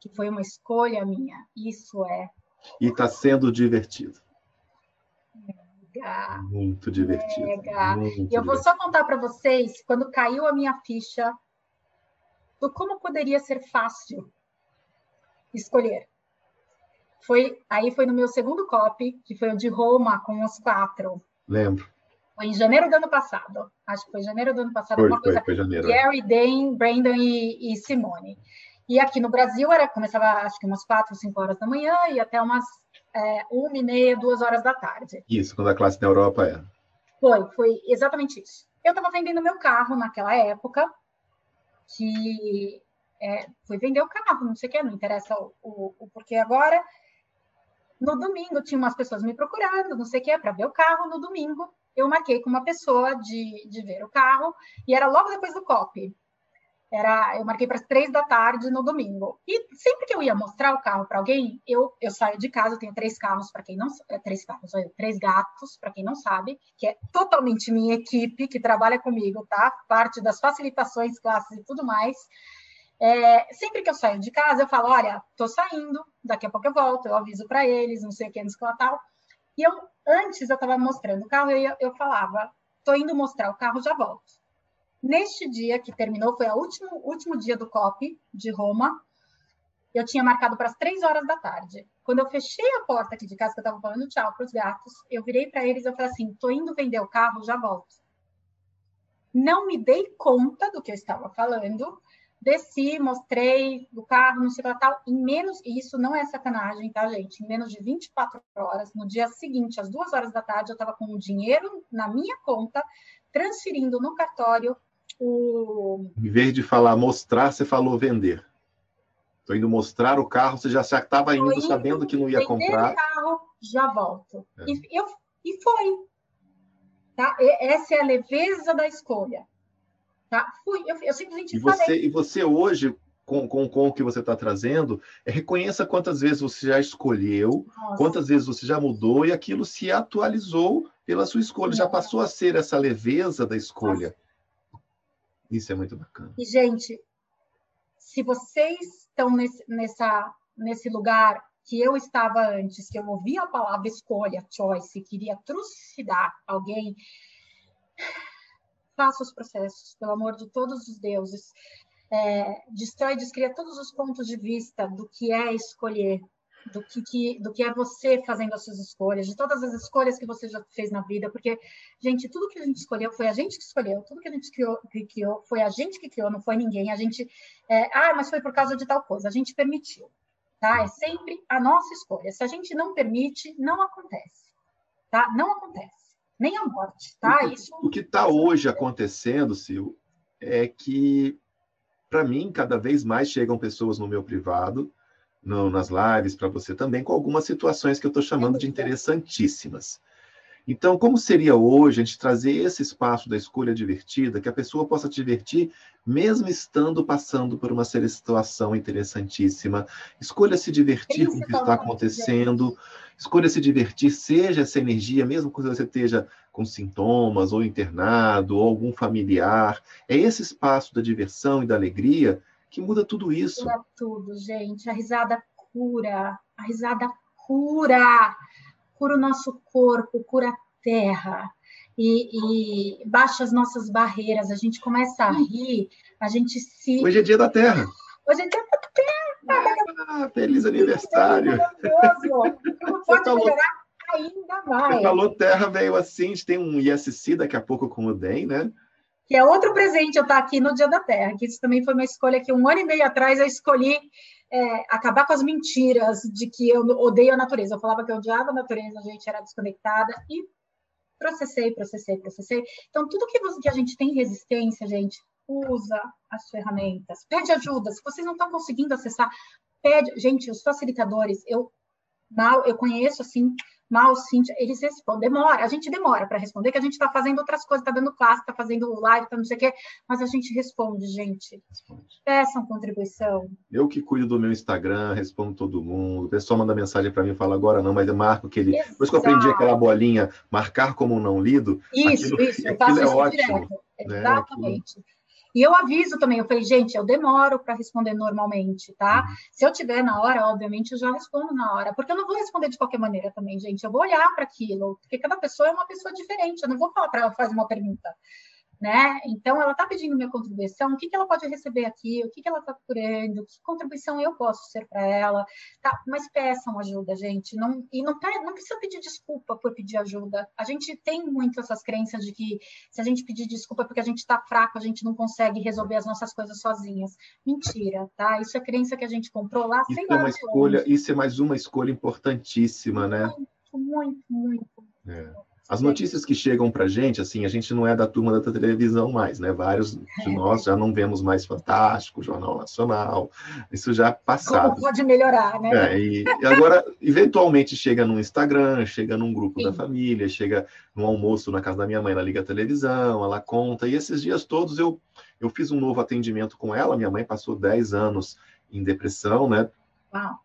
que foi uma escolha minha, isso é e está sendo divertido. Mega, muito divertido. Mega. Muito e eu vou só contar para vocês, quando caiu a minha ficha, do como poderia ser fácil escolher. Foi, aí foi no meu segundo copy, que foi o de Roma, com os quatro. Lembro. Foi em janeiro do ano passado. Acho que foi janeiro do ano passado. Foi, foi, coisa, foi janeiro. Gary, Dane, Brandon e, e Simone. E aqui no Brasil era começava acho que umas quatro, cinco horas da manhã e até umas é, uma e meia, duas horas da tarde. Isso, quando a classe na Europa era. Foi, foi exatamente isso. Eu estava vendendo meu carro naquela época, que é, fui vender o carro, não sei o que, não interessa o, o, o porquê agora. No domingo tinha umas pessoas me procurando, não sei o que, para ver o carro. No domingo eu marquei com uma pessoa de, de ver o carro e era logo depois do COP. Era, eu marquei para as três da tarde no domingo. E sempre que eu ia mostrar o carro para alguém, eu, eu saio de casa, eu tenho três carros, para quem não é, três carros, três gatos, para quem não sabe, que é totalmente minha equipe que trabalha comigo, tá? Parte das facilitações, classes e tudo mais. É, sempre que eu saio de casa, eu falo: olha, tô saindo, daqui a pouco eu volto, eu aviso para eles, não sei o que, não sei o que tal. E eu, antes, eu estava mostrando o carro, eu, eu falava: tô indo mostrar o carro, já volto. Neste dia que terminou, foi o último, último dia do COP de Roma, eu tinha marcado para as três horas da tarde. Quando eu fechei a porta aqui de casa, que eu estava falando tchau para os gatos, eu virei para eles e falei assim: estou indo vender o carro, já volto. Não me dei conta do que eu estava falando, desci, mostrei do carro, não sei o que tal, em menos, e isso não é sacanagem, tá, gente? Em menos de 24 horas, no dia seguinte, às duas horas da tarde, eu estava com o dinheiro na minha conta, transferindo no cartório o. Em vez de falar mostrar, você falou vender. Estou indo mostrar o carro, você já estava indo, indo, sabendo que não ia comprar. o carro, já volto. É. E, eu, e foi. Tá? E, essa é a leveza da escolha. Tá? Fui, eu, eu simplesmente e você, falei. E você hoje, com, com, com o que você está trazendo, é, reconheça quantas vezes você já escolheu, Nossa. quantas vezes você já mudou e aquilo se atualizou pela sua escolha, já passou a ser essa leveza da escolha. Nossa. Isso é muito bacana. E, gente, se vocês estão nesse, nessa, nesse lugar que eu estava antes, que eu ouvia a palavra escolha, choice, queria trucidar alguém, faça os processos, pelo amor de todos os deuses. É, destrói, descria todos os pontos de vista do que é escolher, do que, que, do que é você fazendo as suas escolhas, de todas as escolhas que você já fez na vida, porque, gente, tudo que a gente escolheu foi a gente que escolheu, tudo que a gente criou, que criou foi a gente que criou, não foi ninguém. A gente, é, ah, mas foi por causa de tal coisa, a gente permitiu, tá? É sempre a nossa escolha. Se a gente não permite, não acontece, tá? Não acontece, nem a morte, tá? Isso. O que está hoje acontecendo, Sil, é que para mim cada vez mais chegam pessoas no meu privado no, nas lives para você também, com algumas situações que eu estou chamando de interessantíssimas. Então, como seria hoje a gente trazer esse espaço da escolha divertida, que a pessoa possa te divertir, mesmo estando passando por uma situação interessantíssima? Escolha se divertir com o que está acontecendo, escolha se divertir, seja essa energia, mesmo quando você esteja com sintomas, ou internado, ou algum familiar. É esse espaço da diversão e da alegria que muda tudo isso. Muda tudo, gente. A risada cura, a risada cura cura o nosso corpo, cura a terra e, e baixa as nossas barreiras. A gente começa a rir, a gente se. Hoje é dia da terra. Hoje é dia da terra. Ah, feliz aniversário. Não pode falou, melhorar ainda mais. Você falou terra, veio assim, a gente tem um ISC daqui a pouco com o DEM, né? Que é outro presente eu estar aqui no Dia da Terra, que isso também foi uma escolha que um ano e meio atrás eu escolhi é, acabar com as mentiras de que eu odeio a natureza. Eu falava que eu odiava a natureza, a gente era desconectada e processei, processei, processei. Então, tudo que, que a gente tem resistência, gente, usa as ferramentas, pede ajuda. Se vocês não estão conseguindo acessar, pede. Gente, os facilitadores, eu mal, eu conheço assim mal, Cíntia, eles respondem, demora, a gente demora para responder, que a gente está fazendo outras coisas, está dando classe, está fazendo live, está não sei o quê, mas a gente responde, gente. Responde. Peçam contribuição. Eu que cuido do meu Instagram, respondo todo mundo, o pessoal manda mensagem para mim e fala agora não, mas eu marco aquele... Exato. Depois que eu aprendi aquela bolinha, marcar como não lido, isso, aquilo, isso, eu faço é isso ótimo. Direto. Né? Exatamente. Aquilo... E eu aviso também, eu falei, gente, eu demoro para responder normalmente, tá? Se eu tiver na hora, obviamente, eu já respondo na hora, porque eu não vou responder de qualquer maneira também, gente. Eu vou olhar para aquilo, porque cada pessoa é uma pessoa diferente. Eu não vou falar para ela fazer uma pergunta né? Então, ela está pedindo minha contribuição, o que, que ela pode receber aqui, o que, que ela está procurando, que contribuição eu posso ser para ela, tá? Mas peçam ajuda, gente, não, e não, não precisa pedir desculpa por pedir ajuda. A gente tem muito essas crenças de que se a gente pedir desculpa é porque a gente está fraco, a gente não consegue resolver as nossas coisas sozinhas. Mentira, tá? Isso é crença que a gente comprou lá, isso é uma escolha, Isso é mais uma escolha importantíssima, né? Muito, muito, muito. É. As notícias que chegam para a gente, assim, a gente não é da turma da televisão mais, né? Vários de é. nós já não vemos mais Fantástico, Jornal Nacional, isso já é passado. Como pode melhorar, né? É, e, e, agora, eventualmente, chega no Instagram, chega num grupo Sim. da família, chega no almoço na casa da minha mãe, ela liga a televisão, ela conta, e esses dias todos eu, eu fiz um novo atendimento com ela, minha mãe passou 10 anos em depressão, né?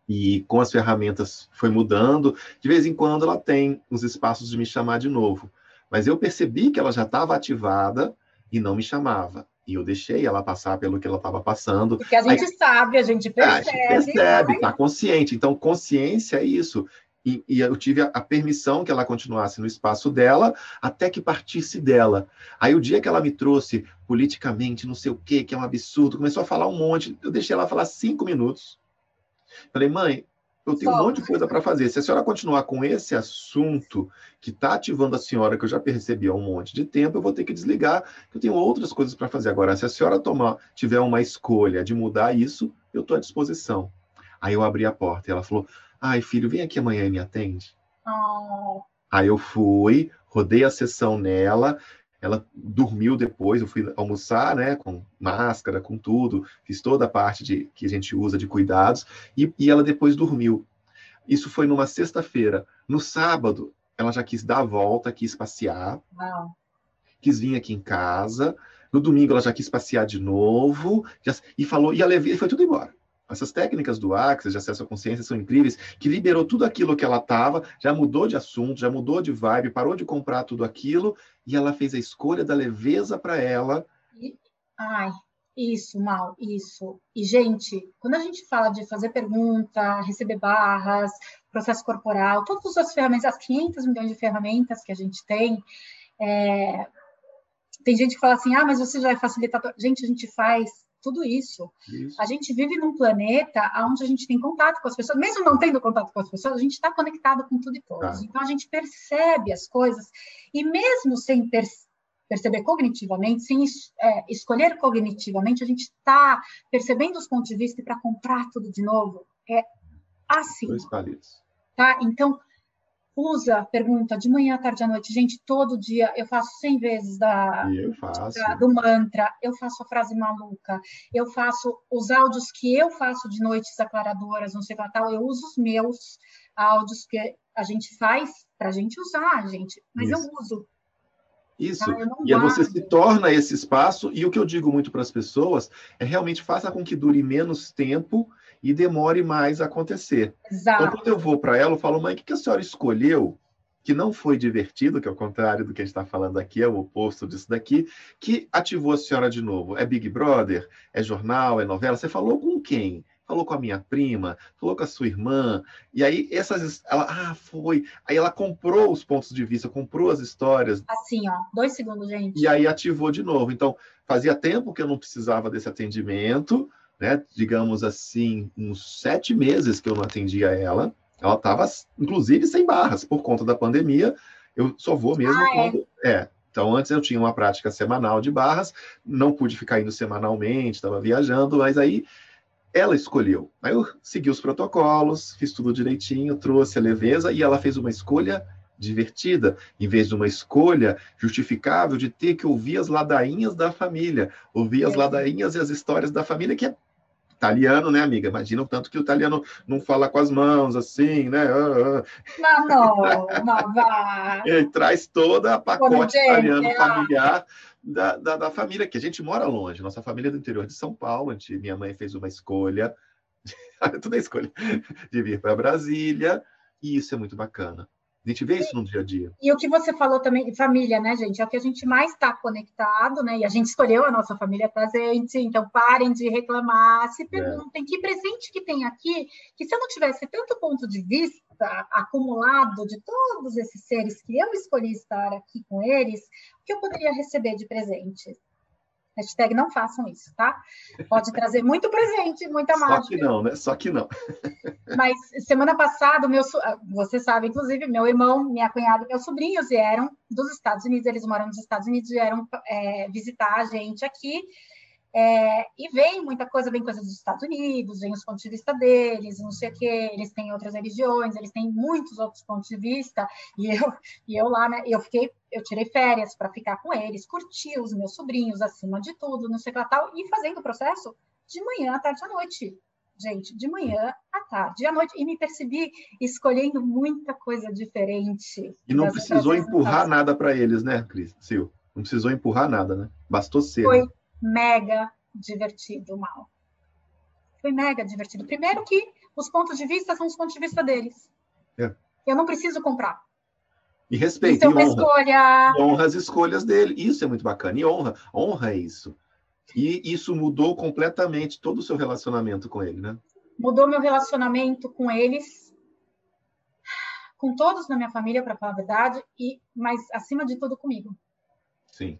E com as ferramentas foi mudando. De vez em quando ela tem os espaços de me chamar de novo. Mas eu percebi que ela já estava ativada e não me chamava. E eu deixei ela passar pelo que ela estava passando. Porque a gente Aí, sabe, a gente percebe. É, a gente percebe, está consciente. Então, consciência é isso. E, e, eu tive a, a, permissão que ela continuasse no espaço dela, até que partisse dela. Aí o dia que ela me trouxe politicamente, não sei o quê, que é um absurdo, começou a falar um monte. Eu deixei ela falar cinco minutos. Falei, mãe, eu tenho um monte de coisa para fazer. Se a senhora continuar com esse assunto que está ativando a senhora, que eu já percebi há um monte de tempo, eu vou ter que desligar, que eu tenho outras coisas para fazer. Agora, se a senhora tomar, tiver uma escolha de mudar isso, eu estou à disposição. Aí eu abri a porta e ela falou: Ai, filho, vem aqui amanhã e me atende. Oh. Aí eu fui, rodei a sessão nela, ela dormiu depois, eu fui almoçar, né, com máscara, com tudo, fiz toda a parte de, que a gente usa de cuidados, e, e ela depois dormiu. Isso foi numa sexta-feira. No sábado, ela já quis dar a volta, quis passear, quis vir aqui em casa. No domingo, ela já quis passear de novo, já, e falou, e a levei, foi tudo embora. Essas técnicas do Axis de acesso à consciência são incríveis, que liberou tudo aquilo que ela estava, já mudou de assunto, já mudou de vibe, parou de comprar tudo aquilo, e ela fez a escolha da leveza para ela. Ai, isso, mal, isso. E, gente, quando a gente fala de fazer pergunta, receber barras, processo corporal, todas as ferramentas, as 500 milhões de ferramentas que a gente tem, é... tem gente que fala assim, ah, mas você já é facilitador. Gente, a gente faz tudo isso. isso. A gente vive num planeta onde a gente tem contato com as pessoas, mesmo não tendo contato com as pessoas, a gente está conectado com tudo e todos. Tá. Então a gente percebe as coisas e mesmo sem per perceber cognitivamente, sem é, escolher cognitivamente, a gente está percebendo os pontos de vista para comprar tudo de novo. É assim. Dois palitos. Tá? Então usa, pergunta de manhã, tarde à noite. Gente, todo dia eu faço 100 vezes da, eu faço. da, do mantra, eu faço a frase maluca, eu faço os áudios que eu faço de noites aclaradoras, não sei que tal, eu uso os meus áudios que a gente faz para a gente usar, gente, mas Isso. eu uso. Isso. Ah, e aí você se torna esse espaço, e o que eu digo muito para as pessoas é realmente faça com que dure menos tempo e demore mais a acontecer. Exato. Então, quando eu vou para ela, eu falo, mãe, o que a senhora escolheu? Que não foi divertido, que é o contrário do que a gente está falando aqui, é o oposto disso daqui, que ativou a senhora de novo. É Big Brother? É jornal? É novela? Você falou com quem? falou com a minha prima, falou com a sua irmã, e aí essas, ela, ah, foi, aí ela comprou os pontos de vista, comprou as histórias. Assim, ó, dois segundos, gente. E aí ativou de novo. Então, fazia tempo que eu não precisava desse atendimento, né? Digamos assim, uns sete meses que eu não atendia ela. Ela estava, inclusive, sem barras por conta da pandemia. Eu só vou mesmo ah, é? quando. É. é. Então, antes eu tinha uma prática semanal de barras, não pude ficar indo semanalmente, estava viajando, mas aí ela escolheu. Aí eu segui os protocolos, fiz tudo direitinho, trouxe a leveza e ela fez uma escolha divertida, em vez de uma escolha justificável de ter que ouvir as ladainhas da família, ouvir as ladainhas e as histórias da família, que é italiano, né, amiga? Imagina o tanto que o italiano não fala com as mãos, assim, né? Ah, ah. Não, vai. Ele traz toda a pacote italiano familiar da, da, da, família, que a gente mora longe. Nossa família é do interior de São Paulo. Gente, minha mãe fez uma escolha, tudo é escolha, de vir para Brasília, e isso é muito bacana. A gente vê isso no dia a dia. E o que você falou também, família, né, gente? É o que a gente mais está conectado, né? E a gente escolheu a nossa família presente, então parem de reclamar, se é. perguntem é. que presente que tem aqui, que se eu não tivesse tanto ponto de vista acumulado de todos esses seres que eu escolhi estar aqui com eles, o que eu poderia receber de presente? Hashtag não façam isso, tá? Pode trazer muito presente, muita mágica. Só que não, né? Só que não. Mas semana passada, meu, você sabe, inclusive, meu irmão, minha cunhada, meus sobrinhos vieram dos Estados Unidos, eles moram nos Estados Unidos, vieram é, visitar a gente aqui. É, e vem muita coisa, vem coisa dos Estados Unidos, vem os pontos de vista deles, não sei o quê, eles têm outras religiões, eles têm muitos outros pontos de vista, e eu, e eu lá, né, eu fiquei, eu tirei férias para ficar com eles, curtir os meus sobrinhos acima de tudo, não sei o que lá tal, e fazendo o processo de manhã à tarde à noite. Gente, de manhã à tarde à noite, e me percebi escolhendo muita coisa diferente. E não precisou empurrar nada para eles, né, Cris? Sil? Não precisou empurrar nada, né? Bastou ser. Foi, né? Mega divertido, Mal. Foi mega divertido. Primeiro que os pontos de vista são os pontos de vista deles. É. Eu não preciso comprar. E respeito. Isso é uma honra. escolha. Honra as escolhas dele. Isso é muito bacana. E honra. Honra é isso. E isso mudou completamente todo o seu relacionamento com ele, né? Mudou meu relacionamento com eles, com todos na minha família, para falar a verdade, e mas acima de tudo comigo. Sim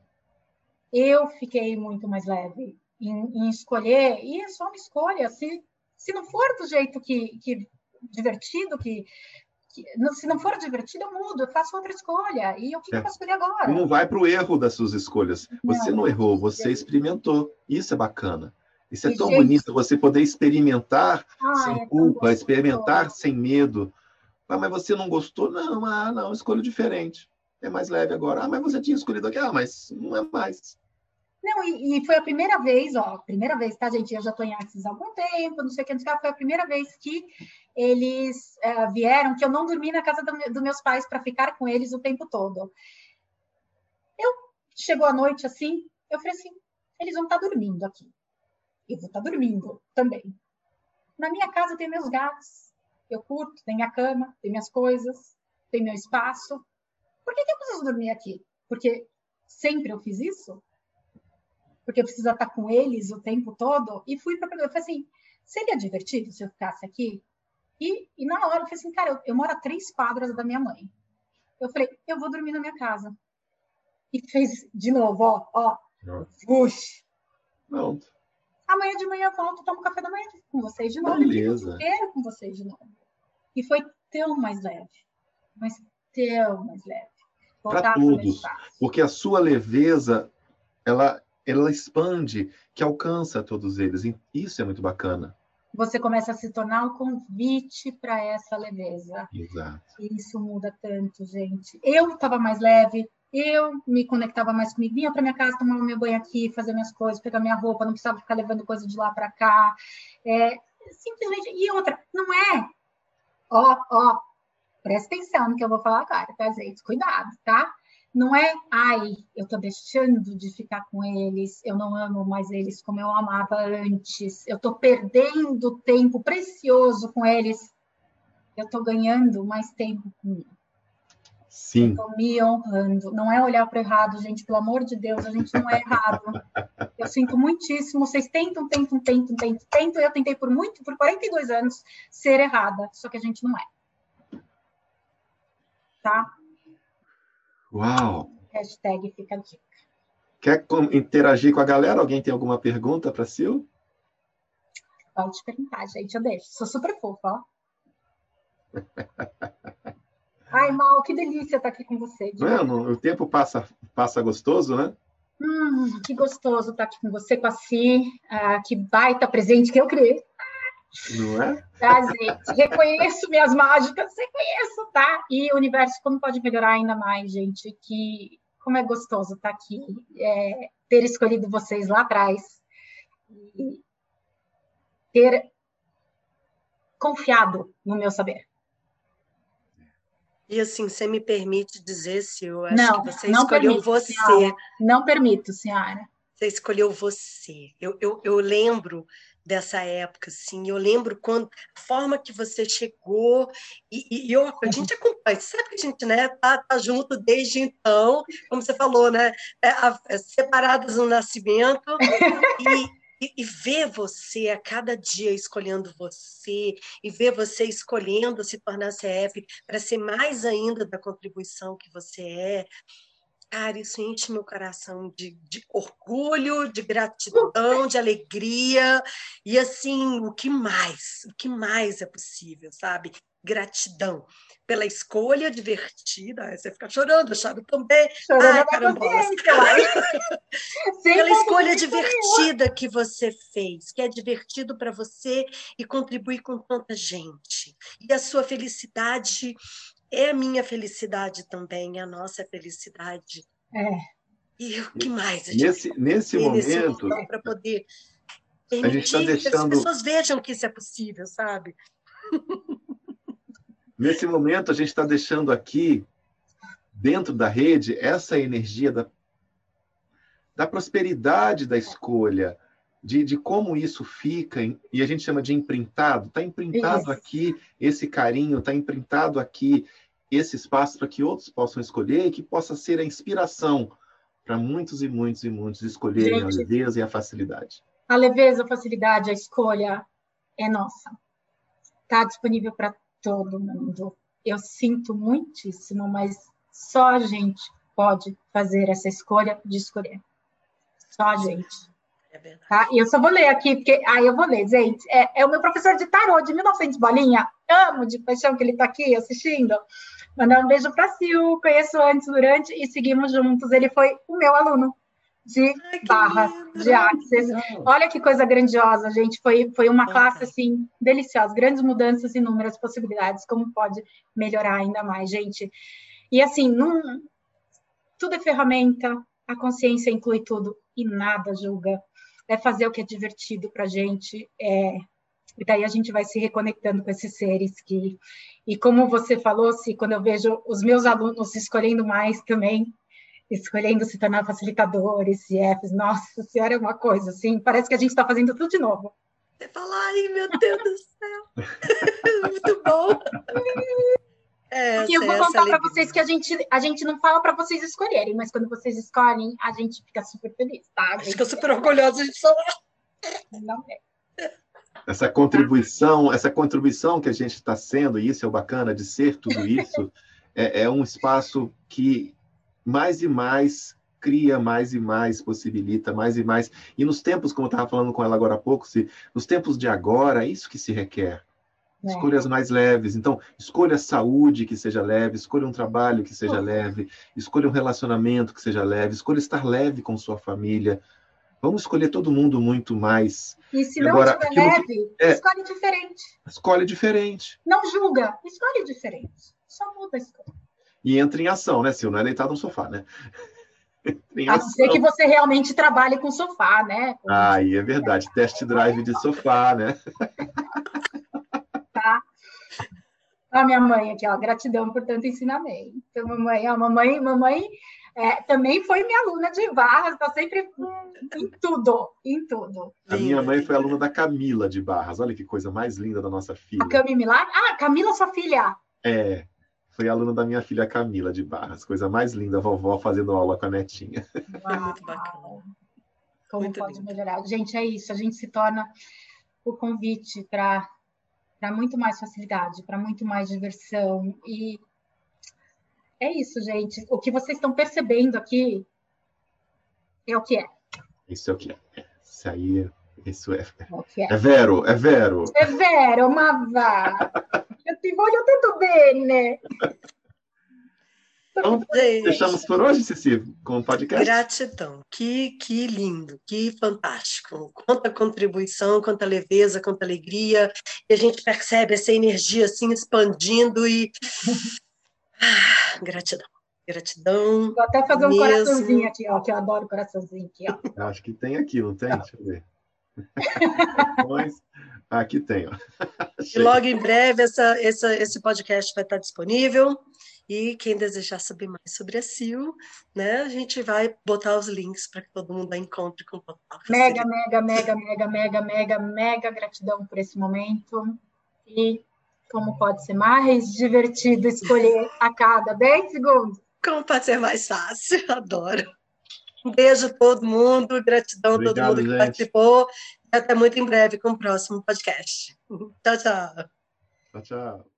eu fiquei muito mais leve em, em, escolher, e é só uma escolha. Se, se não for do jeito que, que divertido, que, que se não for divertido, eu mudo, eu faço outra escolha. E o que, é. que eu vou escolher agora? Não vai para o erro das suas escolhas. Você não, não errou, você experimentou. Isso é bacana. Isso é tão gente... bonito, você poder experimentar ah, sem é culpa, experimentar sem medo. Ah, mas você não gostou? Não, ah, não, escolho diferente é mais leve agora. Ah, mas você tinha escolhido aqui. Ah, mas não é mais. Não, e, e foi a primeira vez, ó, primeira vez, tá, gente? Eu já estou em Axis há algum tempo, não sei o que, não sei o que, foi a primeira vez que eles é, vieram, que eu não dormi na casa dos do meus pais para ficar com eles o tempo todo. Eu, chegou a noite assim, eu falei assim, eles vão estar tá dormindo aqui. Eu vou estar tá dormindo também. Na minha casa tem meus gatos, eu curto, tem minha cama, tem minhas coisas, tem meu espaço, por que, que eu preciso dormir aqui? Porque sempre eu fiz isso? Porque eu preciso estar com eles o tempo todo? E fui para. Eu falei assim: seria divertido se eu ficasse aqui? E, e na hora eu falei assim: cara, eu, eu moro a três quadras da minha mãe. Eu falei: eu vou dormir na minha casa. E fez de novo, ó, ó. Puxa. Pronto. Amanhã de manhã eu volto, tomo café da manhã com vocês de novo. Beleza. Eu com vocês de novo. E foi tão mais leve. Mas tão mais leve para todos, porque a sua leveza ela ela expande, que alcança todos eles. Isso é muito bacana. você começa a se tornar um convite para essa leveza. Exato. Isso muda tanto, gente. Eu estava mais leve, eu me conectava mais comigo, vinha para minha casa, tomava meu banho aqui, fazer minhas coisas, pegar minha roupa, não precisava ficar levando coisa de lá para cá. É, simplesmente. E outra, não é. Ó, ó, presta atenção no que eu vou falar agora, tá, gente? Cuidado, tá? Não é, ai, eu tô deixando de ficar com eles, eu não amo mais eles como eu amava antes, eu tô perdendo tempo precioso com eles, eu tô ganhando mais tempo comigo. Sim. Estou me honrando. Não é olhar para errado, gente. Pelo amor de Deus, a gente não é errado. Eu sinto muitíssimo. Vocês tentam, tentam, tentam, tentam, tentam. Eu tentei por muito, por 42 anos, ser errada. Só que a gente não é. Tá? Uau! Hashtag fica a dica. Quer interagir com a galera? Alguém tem alguma pergunta para Sil? Pode perguntar, gente. Eu deixo. Sou super fofa, ó. Ai, Mal, que delícia estar aqui com você. Não, o tempo passa, passa gostoso, né? Hum, que gostoso estar aqui com você, com a Si. Ah, que baita presente que eu criei. Não é? Tá, gente? Reconheço minhas mágicas, reconheço, tá? E o universo, como pode melhorar ainda mais, gente? Que como é gostoso estar aqui, é, ter escolhido vocês lá atrás e ter confiado no meu saber. E assim, você me permite dizer, se eu acho não, que você não escolheu permito, você. Senhora. Não permito, senhora. Você escolheu você. Eu, eu, eu lembro dessa época, assim, eu lembro quando a forma que você chegou e, e a gente acompanha, sabe que a gente né, tá, tá junto desde então, como você falou, né, é, é, separadas no nascimento e, e, e, ver você a cada dia escolhendo você, e ver você escolhendo se tornar CF para ser mais ainda da contribuição que você é. Cara, isso enche meu coração de, de orgulho, de gratidão, de alegria. E assim, o que mais? O que mais é possível, sabe? Gratidão pela escolha divertida. Aí você fica chorando, eu choro também. Chorando Ai, caramba. pela escolha divertida que você fez, que é divertido para você e contribui com tanta gente. E a sua felicidade é a minha felicidade também, é a nossa felicidade. É. E o que mais? Nesse, nesse momento. Para poder a gente está deixando... que as pessoas vejam que isso é possível, sabe? Nesse momento, a gente está deixando aqui, dentro da rede, essa energia da, da prosperidade da escolha, de, de como isso fica, e a gente chama de imprintado. Está imprintado isso. aqui esse carinho, está imprintado aqui esse espaço para que outros possam escolher e que possa ser a inspiração para muitos e muitos e muitos escolherem gente, a leveza e a facilidade. A leveza, a facilidade, a escolha é nossa. Está disponível para todo mundo. Eu sinto muitíssimo, mas só a gente pode fazer essa escolha de escolher. Só a gente. É verdade. Tá? E eu só vou ler aqui, porque. Ah, eu vou ler, gente. É, é o meu professor de tarô de 1900 bolinha. Amo de paixão que ele está aqui assistindo. Mandar um beijo para Sil, conheço antes, durante e seguimos juntos. Ele foi o meu aluno de Ai, barras, lindo. de axis. Olha que coisa grandiosa, gente. Foi, foi uma classe, assim, deliciosa. Grandes mudanças, inúmeras possibilidades. Como pode melhorar ainda mais, gente. E, assim, num... tudo é ferramenta. A consciência inclui tudo e nada julga. É fazer o que é divertido para gente. É... E daí a gente vai se reconectando com esses seres que... E como você falou, se quando eu vejo os meus alunos escolhendo mais também, escolhendo se tornar facilitadores, CFs, nossa senhora, é uma coisa assim, parece que a gente está fazendo tudo de novo. Você fala, ai meu Deus do céu, muito bom. É, Porque eu vou contar para vocês que a gente, a gente não fala para vocês escolherem, mas quando vocês escolhem, a gente fica super feliz, tá? A gente fica super orgulhosa de falar. Não é. Essa contribuição, essa contribuição que a gente está sendo, e isso é o bacana de ser tudo isso, é, é um espaço que mais e mais cria mais e mais, possibilita mais e mais. E nos tempos, como eu estava falando com ela agora há pouco, se, nos tempos de agora, é isso que se requer. É. Escolhas mais leves. Então, escolha saúde que seja leve, escolha um trabalho que seja leve, escolha um relacionamento que seja leve, escolha estar leve com sua família. Vamos escolher todo mundo muito mais. E se não Agora, tiver leve, que... é... escolhe diferente. Escolhe diferente. Não julga, escolhe diferente. Só muda a escolha. E entra em ação, né, Sil? Não é deitado no sofá, né? a não ser que você realmente trabalhe com sofá, né? Ah, aí é verdade. Test drive de sofá, né? A minha mãe aqui, ó, gratidão por tanto ensinamento. Então, mamãe, ó, mamãe, mamãe é, também foi minha aluna de Barras, está sempre em tudo, em tudo. A minha mãe foi aluna da Camila de Barras. Olha que coisa mais linda da nossa filha. A Camila? Ah, Camila, sua filha. É, foi aluna da minha filha Camila de Barras. Coisa mais linda, a vovó fazendo aula com a netinha. Uau. Muito bacana. Como Muito pode lindo. melhorar? Gente, é isso. A gente se torna o convite para muito mais facilidade, para muito mais diversão e é isso, gente. O que vocês estão percebendo aqui é o que é. Isso é o que é. Isso aí, isso é. É, é. é vero, é vero. É vero, ma va. Eu te voglio tanto bene. Então, fechamos por hoje, Ceci, com o podcast. Gratidão. Que, que lindo, que fantástico. Quanta contribuição, quanta leveza, quanta alegria. E a gente percebe essa energia assim expandindo e ah, gratidão. Gratidão. Vou até fazer um mesmo. coraçãozinho aqui, ó, que eu adoro coraçãozinho aqui, ó. Acho que tem aqui, não tem? Deixa eu ver. aqui tem, ó. E logo em breve essa, essa, esse podcast vai estar disponível. E quem desejar saber mais sobre a Sil, né, a gente vai botar os links para que todo mundo a encontre com total Mega, mega, mega, mega, mega, mega, mega gratidão por esse momento. E como pode ser mais divertido escolher a cada 10 segundos? Como pode ser mais fácil? Adoro. Um beijo a todo mundo, gratidão a todo mundo que gente. participou. E até muito em breve com o próximo podcast. Tchau, tchau. Tchau, tchau.